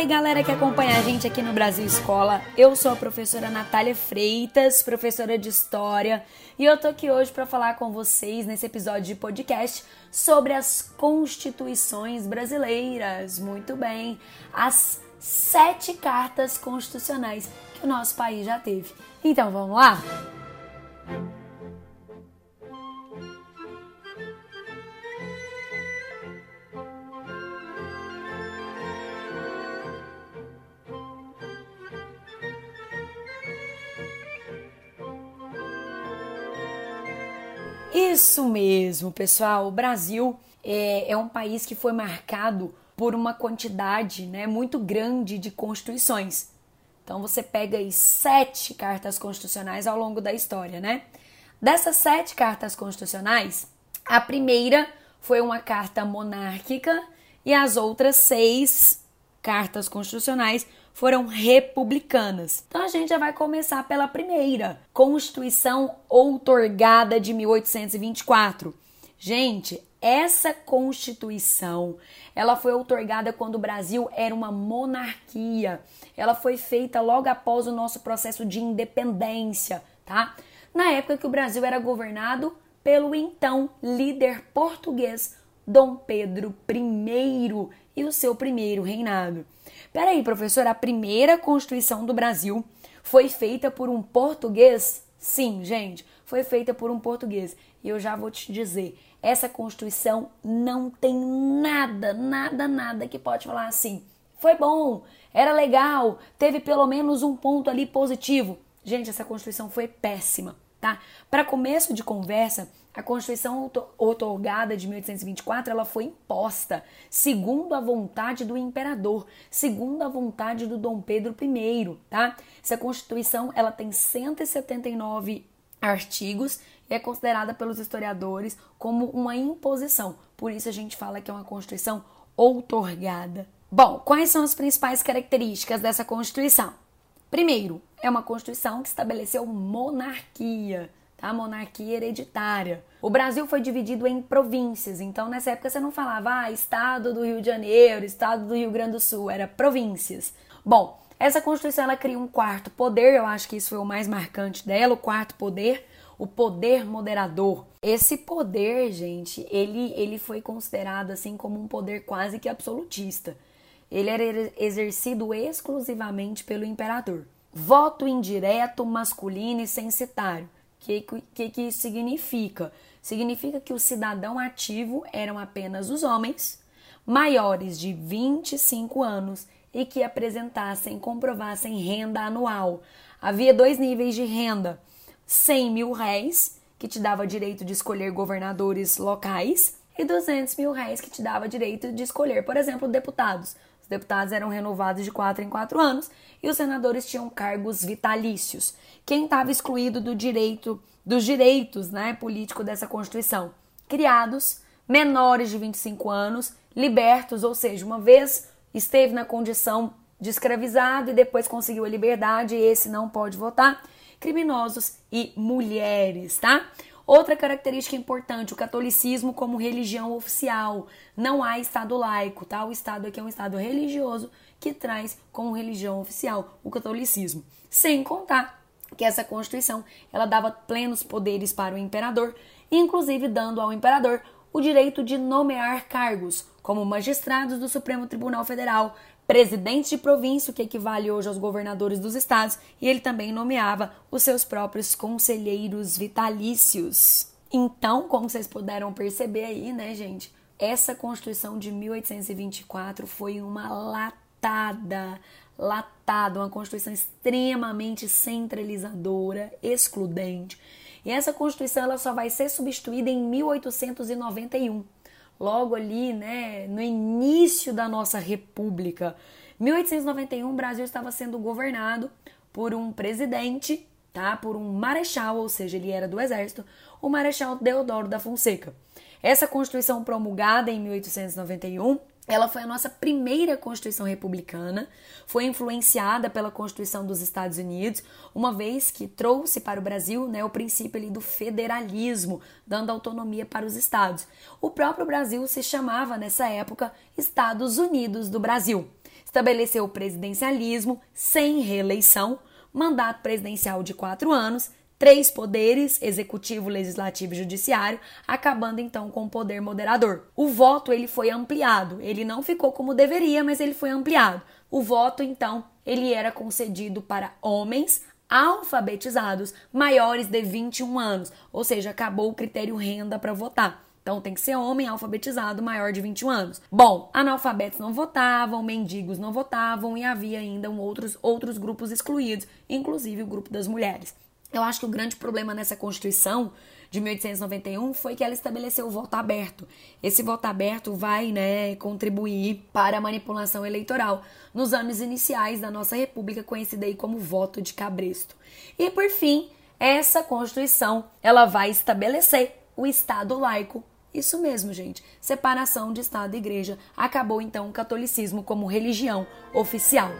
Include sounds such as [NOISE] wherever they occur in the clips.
Oi, galera que acompanha a gente aqui no Brasil Escola. Eu sou a professora Natália Freitas, professora de História, e eu tô aqui hoje para falar com vocês nesse episódio de podcast sobre as constituições brasileiras. Muito bem, as sete cartas constitucionais que o nosso país já teve. Então vamos lá? Isso mesmo, pessoal. O Brasil é, é, um país que foi marcado por uma quantidade né, muito grande de constituições. Então você pega aí sete cartas constitucionais ao longo da história, né? Dessas sete cartas constitucionais, a primeira foi uma carta monárquica e as outras seis cartas constitucionais foram republicanas. Então a gente já vai começar pela primeira, Constituição outorgada de 1824. Gente, essa Constituição, ela foi outorgada quando o Brasil era uma monarquia. Ela foi feita logo após o nosso processo de independência, tá? Na época que o Brasil era governado pelo então líder português Dom Pedro I e o seu primeiro reinado. Peraí, professor, a primeira Constituição do Brasil foi feita por um português? Sim, gente, foi feita por um português. E eu já vou te dizer, essa Constituição não tem nada, nada, nada que pode falar assim. Foi bom, era legal, teve pelo menos um ponto ali positivo. Gente, essa Constituição foi péssima, tá? Para começo de conversa, a Constituição otorgada de 1824 ela foi imposta segundo a vontade do imperador, segundo a vontade do Dom Pedro I, tá? Essa Constituição ela tem 179 artigos e é considerada pelos historiadores como uma imposição. Por isso a gente fala que é uma Constituição outorgada. Bom, quais são as principais características dessa Constituição? Primeiro, é uma Constituição que estabeleceu monarquia tá? Monarquia hereditária. O Brasil foi dividido em províncias, então nessa época você não falava, ah, estado do Rio de Janeiro, estado do Rio Grande do Sul, era províncias. Bom, essa Constituição ela cria um quarto poder, eu acho que isso foi o mais marcante dela, o quarto poder, o poder moderador. Esse poder, gente, ele, ele foi considerado assim como um poder quase que absolutista. Ele era exercido exclusivamente pelo imperador. Voto indireto, masculino e censitário. O que, que, que isso significa? Significa que o cidadão ativo eram apenas os homens maiores de 25 anos e que apresentassem comprovassem renda anual. Havia dois níveis de renda: 100 mil réis, que te dava direito de escolher governadores locais, e 200 mil réis, que te dava direito de escolher, por exemplo, deputados. Os deputados eram renovados de 4 em 4 anos e os senadores tinham cargos vitalícios quem estava excluído do direito, dos direitos né, políticos dessa Constituição? Criados, menores de 25 anos, libertos, ou seja, uma vez esteve na condição de escravizado e depois conseguiu a liberdade, esse não pode votar, criminosos e mulheres, tá? Outra característica importante, o catolicismo como religião oficial. Não há Estado laico, tá? O Estado aqui é um Estado religioso que traz como religião oficial o catolicismo. Sem contar que essa Constituição ela dava plenos poderes para o imperador, inclusive dando ao imperador o direito de nomear cargos, como magistrados do Supremo Tribunal Federal, presidentes de província, que equivale hoje aos governadores dos estados, e ele também nomeava os seus próprios conselheiros vitalícios. Então, como vocês puderam perceber aí, né, gente, essa Constituição de 1824 foi uma latada latado, uma Constituição extremamente centralizadora, excludente. E essa Constituição ela só vai ser substituída em 1891, logo ali, né, no início da nossa República. 1891, o Brasil estava sendo governado por um presidente, tá? Por um marechal, ou seja, ele era do exército, o Marechal Deodoro da Fonseca. Essa Constituição promulgada em 1891 ela foi a nossa primeira Constituição republicana, foi influenciada pela Constituição dos Estados Unidos, uma vez que trouxe para o Brasil né, o princípio ali do federalismo, dando autonomia para os estados. O próprio Brasil se chamava nessa época Estados Unidos do Brasil. estabeleceu o presidencialismo sem reeleição, mandato presidencial de quatro anos, três poderes, executivo, legislativo e judiciário, acabando então com o poder moderador. O voto ele foi ampliado, ele não ficou como deveria, mas ele foi ampliado. O voto então ele era concedido para homens alfabetizados maiores de 21 anos, ou seja, acabou o critério renda para votar. Então tem que ser homem alfabetizado maior de 21 anos. Bom, analfabetos não votavam, mendigos não votavam e havia ainda outros, outros grupos excluídos, inclusive o grupo das mulheres. Eu acho que o grande problema nessa Constituição de 1891 foi que ela estabeleceu o voto aberto. Esse voto aberto vai, né, contribuir para a manipulação eleitoral nos anos iniciais da nossa República, conhecida aí como voto de cabresto. E por fim, essa Constituição, ela vai estabelecer o Estado laico isso mesmo, gente. Separação de Estado e Igreja. Acabou então o catolicismo como religião oficial.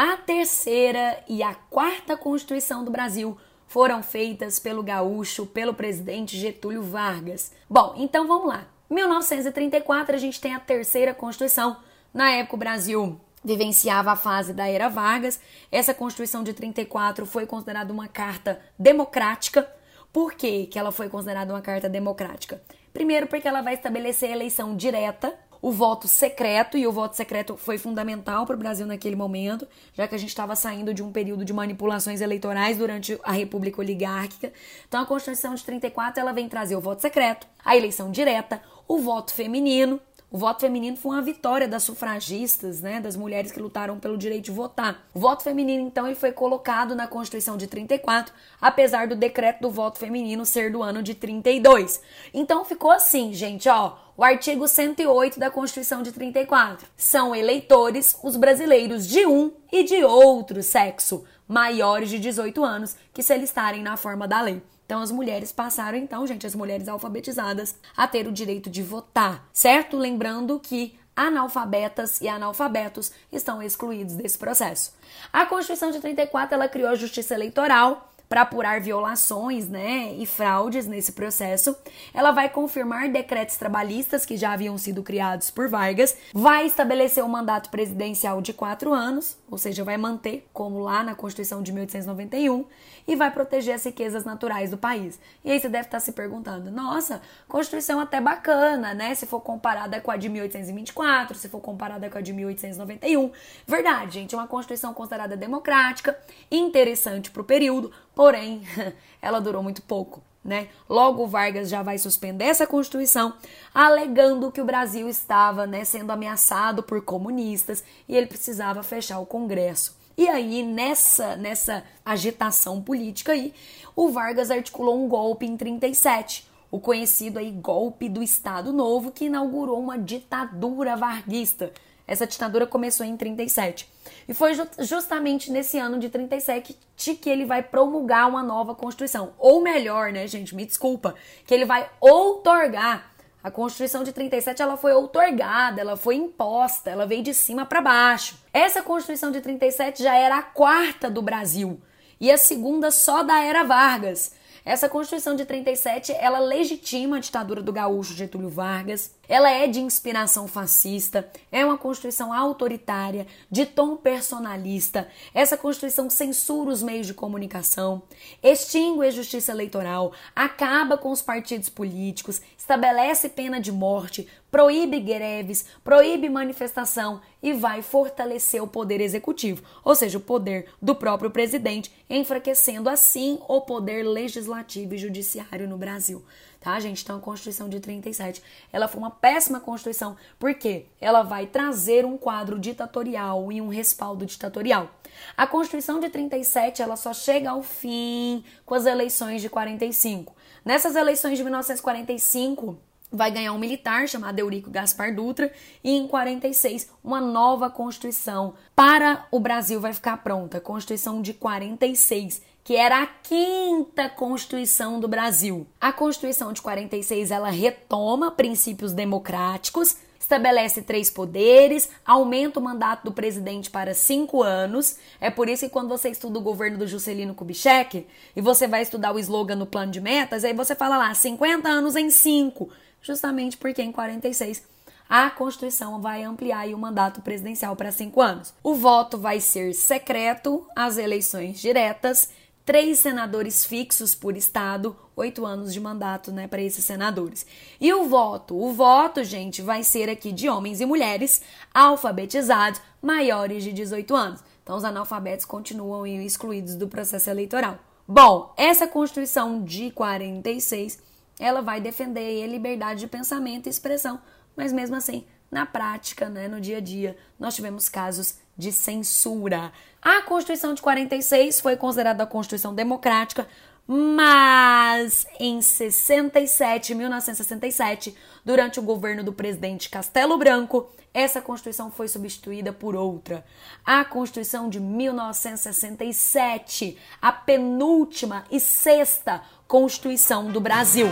A terceira e a quarta Constituição do Brasil foram feitas pelo gaúcho, pelo presidente Getúlio Vargas. Bom, então vamos lá. 1934 a gente tem a terceira Constituição. Na época o Brasil vivenciava a fase da era Vargas. Essa Constituição de 34 foi considerada uma carta democrática. Por que, que ela foi considerada uma carta democrática? Primeiro, porque ela vai estabelecer a eleição direta o voto secreto, e o voto secreto foi fundamental para o Brasil naquele momento, já que a gente estava saindo de um período de manipulações eleitorais durante a República Oligárquica. Então a Constituição de 34 ela vem trazer o voto secreto, a eleição direta, o voto feminino, o voto feminino foi uma vitória das sufragistas, né, das mulheres que lutaram pelo direito de votar. O voto feminino, então, ele foi colocado na Constituição de 34, apesar do decreto do voto feminino ser do ano de 32. Então ficou assim, gente, ó, o artigo 108 da Constituição de 34. São eleitores os brasileiros de um e de outro sexo, maiores de 18 anos, que se alistarem na forma da lei. Então as mulheres passaram, então, gente, as mulheres alfabetizadas a ter o direito de votar, certo? Lembrando que analfabetas e analfabetos estão excluídos desse processo. A Constituição de 34 ela criou a Justiça Eleitoral para apurar violações, né, e fraudes nesse processo. Ela vai confirmar decretos trabalhistas que já haviam sido criados por Vargas, vai estabelecer um mandato presidencial de quatro anos, ou seja, vai manter como lá na Constituição de 1891 e vai proteger as riquezas naturais do país. E aí você deve estar se perguntando: nossa, Constituição até bacana, né? Se for comparada com a de 1824, se for comparada com a de 1891. Verdade, gente, é uma Constituição considerada democrática, interessante para o período, porém, [LAUGHS] ela durou muito pouco. Né? Logo, Vargas já vai suspender essa Constituição, alegando que o Brasil estava né, sendo ameaçado por comunistas e ele precisava fechar o Congresso. E aí, nessa, nessa agitação política aí, o Vargas articulou um golpe em 37, o conhecido aí golpe do Estado Novo, que inaugurou uma ditadura varguista. Essa ditadura começou em 37. E foi justamente nesse ano de 37 que ele vai promulgar uma nova Constituição. Ou melhor, né, gente, me desculpa, que ele vai outorgar a Constituição de 37 ela foi outorgada, ela foi imposta, ela veio de cima para baixo. Essa Constituição de 37 já era a quarta do Brasil e a segunda só da era Vargas. Essa Constituição de 37, ela legitima a ditadura do gaúcho Getúlio Vargas. Ela é de inspiração fascista, é uma Constituição autoritária, de tom personalista. Essa Constituição censura os meios de comunicação, extingue a justiça eleitoral, acaba com os partidos políticos, estabelece pena de morte, proíbe greves, proíbe manifestação e vai fortalecer o poder executivo, ou seja, o poder do próprio presidente, enfraquecendo assim o poder legislativo e judiciário no Brasil. Tá, gente? Então a Constituição de 37, ela foi uma péssima Constituição, porque ela vai trazer um quadro ditatorial e um respaldo ditatorial. A Constituição de 37, ela só chega ao fim com as eleições de 45. Nessas eleições de 1945, vai ganhar um militar chamado Eurico Gaspar Dutra e em 46 uma nova constituição para o Brasil vai ficar pronta, Constituição de 46, que era a quinta Constituição do Brasil. A Constituição de 46 ela retoma princípios democráticos, estabelece três poderes, aumenta o mandato do presidente para cinco anos. É por isso que quando você estuda o governo do Juscelino Kubitschek e você vai estudar o slogan no plano de metas, aí você fala lá 50 anos em cinco, justamente porque em 46 a Constituição vai ampliar o mandato presidencial para cinco anos. O voto vai ser secreto, as eleições diretas três senadores fixos por estado, oito anos de mandato, né, para esses senadores. E o voto? O voto, gente, vai ser aqui de homens e mulheres alfabetizados maiores de 18 anos. Então, os analfabetos continuam excluídos do processo eleitoral. Bom, essa Constituição de 46, ela vai defender liberdade de pensamento e expressão, mas mesmo assim, na prática, né, no dia a dia, nós tivemos casos de censura. A Constituição de 46 foi considerada a Constituição democrática, mas em 67, 1967, durante o governo do presidente Castelo Branco, essa Constituição foi substituída por outra. A Constituição de 1967, a penúltima e sexta Constituição do Brasil.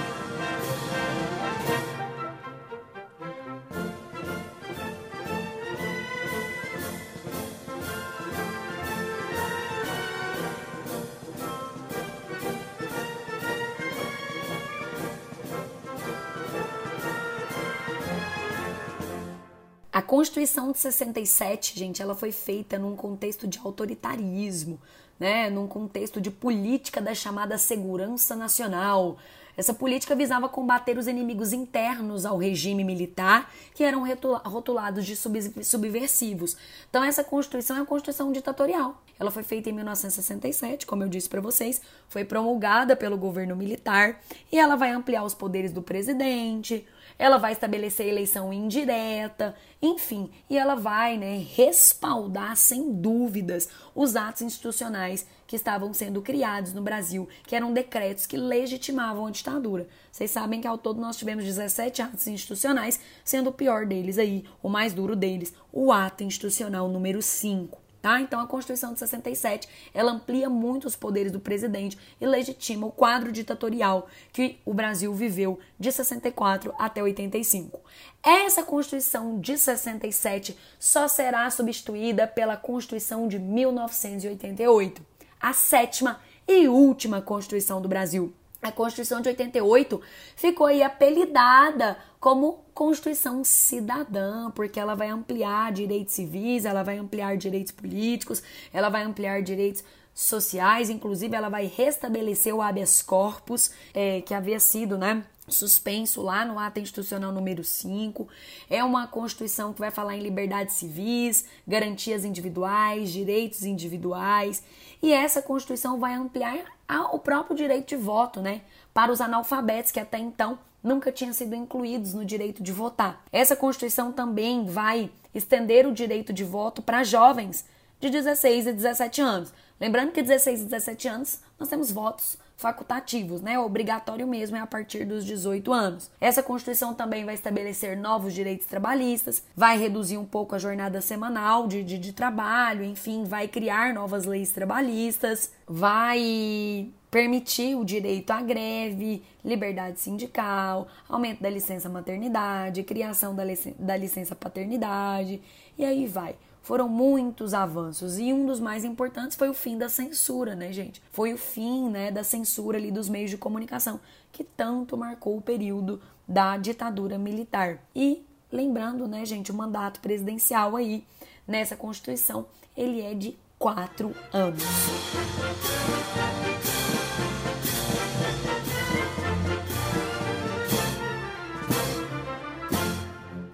Constituição de 67, gente, ela foi feita num contexto de autoritarismo, né? Num contexto de política da chamada segurança nacional. Essa política visava combater os inimigos internos ao regime militar, que eram rotulados de subversivos. Então, essa Constituição é uma Constituição ditatorial. Ela foi feita em 1967, como eu disse para vocês, foi promulgada pelo governo militar e ela vai ampliar os poderes do presidente, ela vai estabelecer eleição indireta, enfim, e ela vai né, respaldar sem dúvidas os atos institucionais que estavam sendo criados no Brasil, que eram decretos que legitimavam a ditadura. Vocês sabem que ao todo nós tivemos 17 atos institucionais, sendo o pior deles aí, o mais duro deles, o ato institucional número 5. Tá? Então a Constituição de 67, ela amplia muito os poderes do presidente e legitima o quadro ditatorial que o Brasil viveu de 64 até 85. Essa Constituição de 67 só será substituída pela Constituição de 1988, a sétima e última Constituição do Brasil. A Constituição de 88 ficou aí apelidada como Constituição cidadã, porque ela vai ampliar direitos civis, ela vai ampliar direitos políticos, ela vai ampliar direitos sociais, inclusive ela vai restabelecer o habeas corpus, é, que havia sido, né, suspenso lá no ato institucional número 5. É uma Constituição que vai falar em liberdades civis, garantias individuais, direitos individuais. E essa Constituição vai ampliar o próprio direito de voto, né? Para os analfabetos que até então nunca tinham sido incluídos no direito de votar. Essa Constituição também vai estender o direito de voto para jovens de 16 e 17 anos. Lembrando que 16 e 17 anos nós temos votos facultativos, né? Obrigatório mesmo é a partir dos 18 anos. Essa Constituição também vai estabelecer novos direitos trabalhistas, vai reduzir um pouco a jornada semanal de, de, de trabalho, enfim, vai criar novas leis trabalhistas, vai permitir o direito à greve, liberdade sindical, aumento da licença maternidade, criação da, lic da licença paternidade, e aí vai. Foram muitos avanços e um dos mais importantes foi o fim da censura, né, gente? Foi o fim, né, da censura ali dos meios de comunicação, que tanto marcou o período da ditadura militar. E lembrando, né, gente, o mandato presidencial aí nessa Constituição, ele é de quatro anos.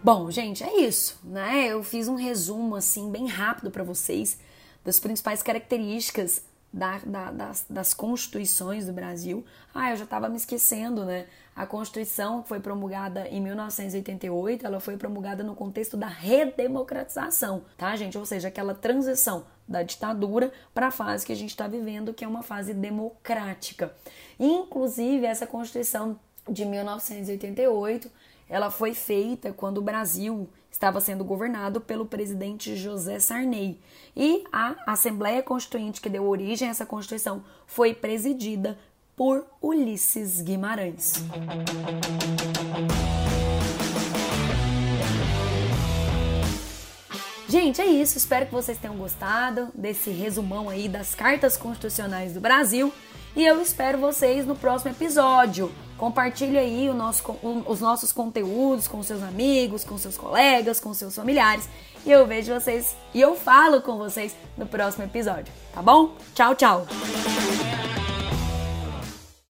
Bom, gente, é isso, né? Eu fiz um resumo assim bem rápido para vocês das principais características da, da, das, das constituições do Brasil. Ah, eu já estava me esquecendo, né? A Constituição foi promulgada em 1988, ela foi promulgada no contexto da redemocratização, tá, gente? Ou seja, aquela transição da ditadura para a fase que a gente está vivendo, que é uma fase democrática. Inclusive, essa Constituição de 1988 ela foi feita quando o Brasil estava sendo governado pelo presidente José Sarney. E a Assembleia Constituinte que deu origem a essa Constituição foi presidida por Ulisses Guimarães. Gente, é isso. Espero que vocês tenham gostado desse resumão aí das cartas constitucionais do Brasil. E eu espero vocês no próximo episódio. Compartilhe aí nosso, os nossos conteúdos com seus amigos, com seus colegas, com seus familiares. E eu vejo vocês e eu falo com vocês no próximo episódio, tá bom? Tchau, tchau!